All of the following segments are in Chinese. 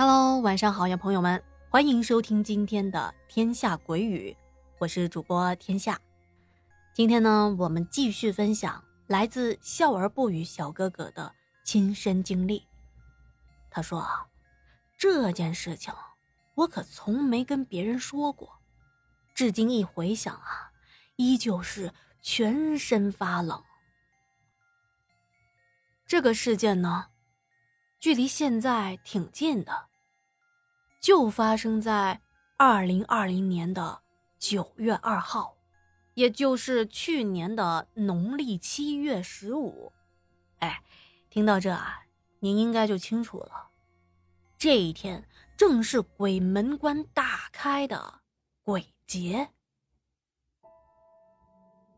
Hello，晚上好呀，朋友们，欢迎收听今天的《天下鬼语》，我是主播天下。今天呢，我们继续分享来自笑而不语小哥哥的亲身经历。他说啊，这件事情我可从没跟别人说过，至今一回想啊，依旧是全身发冷。这个事件呢，距离现在挺近的。就发生在二零二零年的九月二号，也就是去年的农历七月十五。哎，听到这啊，您应该就清楚了。这一天正是鬼门关大开的鬼节。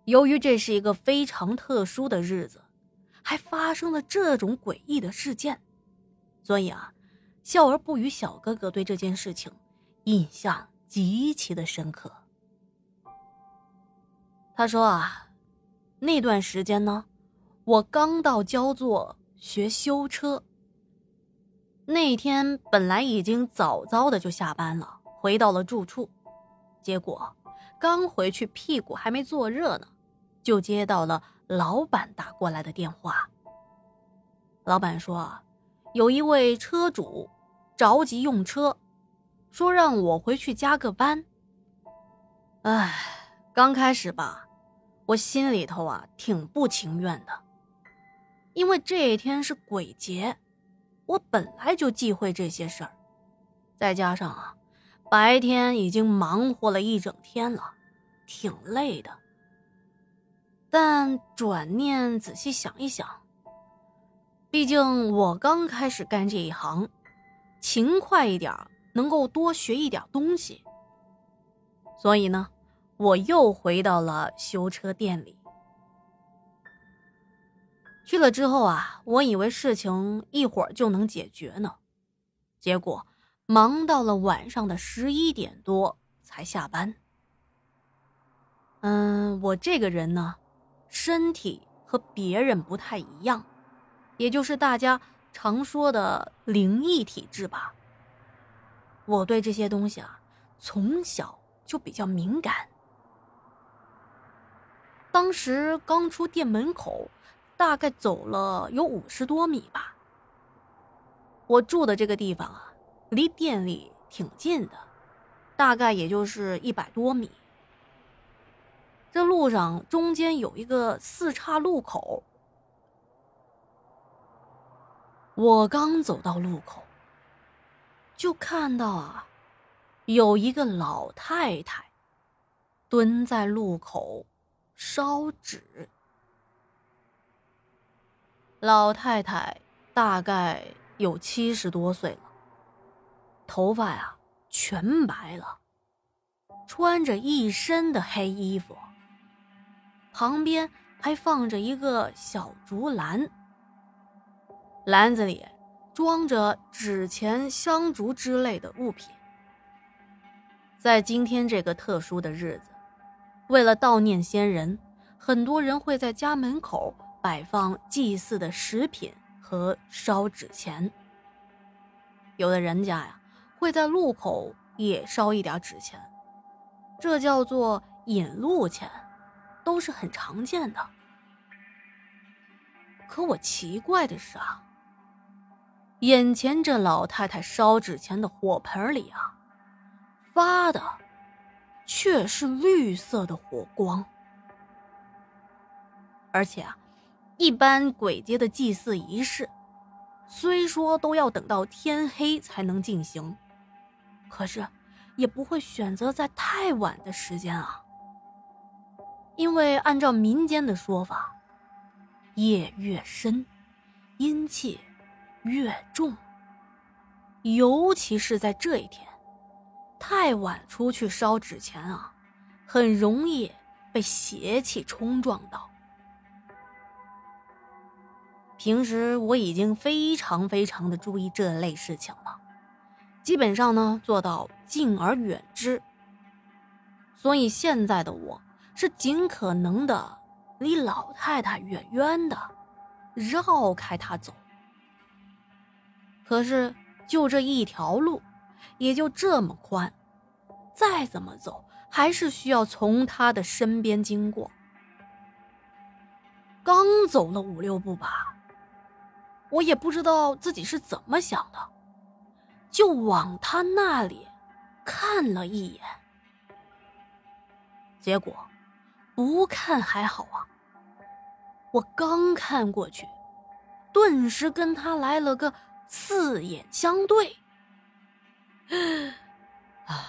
由于这是一个非常特殊的日子，还发生了这种诡异的事件，所以啊。笑而不语，小哥哥对这件事情印象极其的深刻。他说啊，那段时间呢，我刚到焦作学修车。那天本来已经早早的就下班了，回到了住处，结果刚回去，屁股还没坐热呢，就接到了老板打过来的电话。老板说。有一位车主着急用车，说让我回去加个班。哎，刚开始吧，我心里头啊挺不情愿的，因为这一天是鬼节，我本来就忌讳这些事儿，再加上啊，白天已经忙活了一整天了，挺累的。但转念仔细想一想。毕竟我刚开始干这一行，勤快一点能够多学一点东西。所以呢，我又回到了修车店里。去了之后啊，我以为事情一会儿就能解决呢，结果忙到了晚上的十一点多才下班。嗯，我这个人呢，身体和别人不太一样。也就是大家常说的灵异体质吧。我对这些东西啊，从小就比较敏感。当时刚出店门口，大概走了有五十多米吧。我住的这个地方啊，离店里挺近的，大概也就是一百多米。这路上中间有一个四岔路口。我刚走到路口，就看到啊，有一个老太太蹲在路口烧纸。老太太大概有七十多岁了，头发呀全白了，穿着一身的黑衣服，旁边还放着一个小竹篮。篮子里装着纸钱、香烛之类的物品。在今天这个特殊的日子，为了悼念先人，很多人会在家门口摆放祭祀的食品和烧纸钱。有的人家呀，会在路口也烧一点纸钱，这叫做引路钱，都是很常见的。可我奇怪的是啊。眼前这老太太烧纸钱的火盆里啊，发的却是绿色的火光。而且啊，一般鬼节的祭祀仪式，虽说都要等到天黑才能进行，可是也不会选择在太晚的时间啊。因为按照民间的说法，夜越深，阴气。越重，尤其是在这一天，太晚出去烧纸钱啊，很容易被邪气冲撞到。平时我已经非常非常的注意这类事情了，基本上呢做到敬而远之。所以现在的我是尽可能的离老太太远远的，绕开她走。可是就这一条路，也就这么宽，再怎么走，还是需要从他的身边经过。刚走了五六步吧，我也不知道自己是怎么想的，就往他那里看了一眼。结果，不看还好啊，我刚看过去，顿时跟他来了个四眼相对。啊！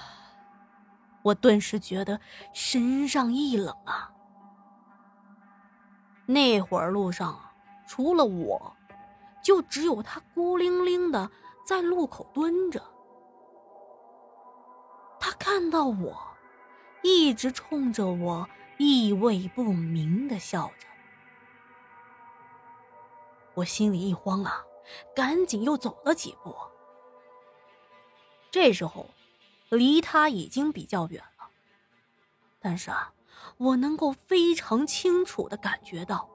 我顿时觉得身上一冷啊。那会儿路上，除了我，就只有他孤零零的在路口蹲着。他看到我，一直冲着我意味不明的笑着。我心里一慌啊，赶紧又走了几步。这时候，离他已经比较远了，但是啊。我能够非常清楚的感觉到，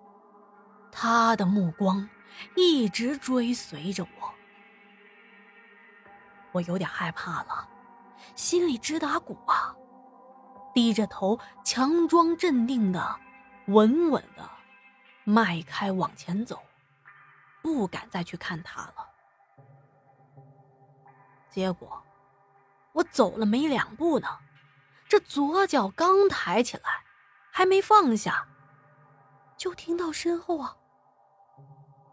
他的目光一直追随着我。我有点害怕了，心里直打鼓啊，低着头，强装镇定的，稳稳的迈开往前走，不敢再去看他了。结果，我走了没两步呢，这左脚刚抬起来。还没放下，就听到身后啊，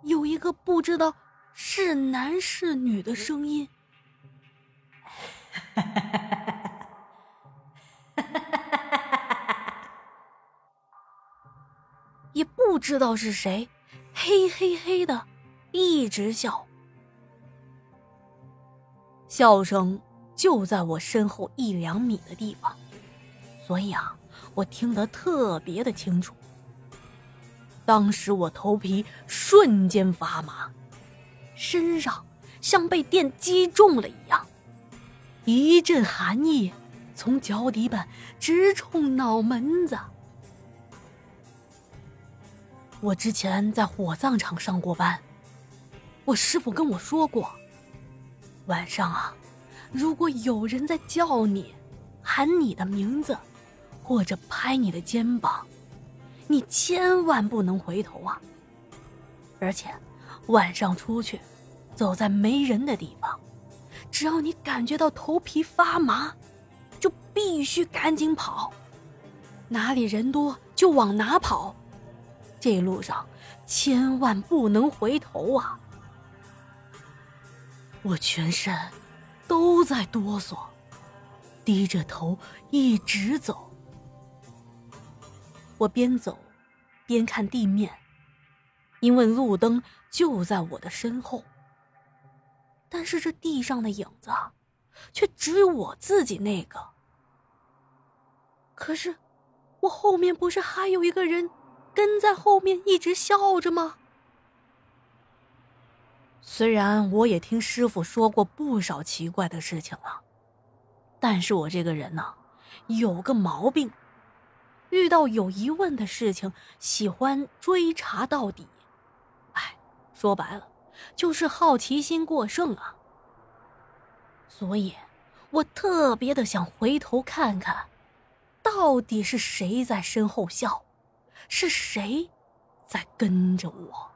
有一个不知道是男是女的声音，也不知道是谁，嘿嘿嘿的一直笑，笑声就在我身后一两米的地方，所以啊。我听得特别的清楚。当时我头皮瞬间发麻，身上像被电击中了一样，一阵寒意从脚底板直冲脑门子。我之前在火葬场上过班，我师傅跟我说过，晚上啊，如果有人在叫你，喊你的名字。或者拍你的肩膀，你千万不能回头啊！而且晚上出去，走在没人的地方，只要你感觉到头皮发麻，就必须赶紧跑，哪里人多就往哪跑。这路上千万不能回头啊！我全身都在哆嗦，低着头一直走。我边走，边看地面，因为路灯就在我的身后。但是这地上的影子，却只有我自己那个。可是，我后面不是还有一个人跟在后面一直笑着吗？虽然我也听师傅说过不少奇怪的事情了，但是我这个人呢，有个毛病。遇到有疑问的事情，喜欢追查到底。哎，说白了，就是好奇心过剩啊。所以，我特别的想回头看看，到底是谁在身后笑，是谁在跟着我。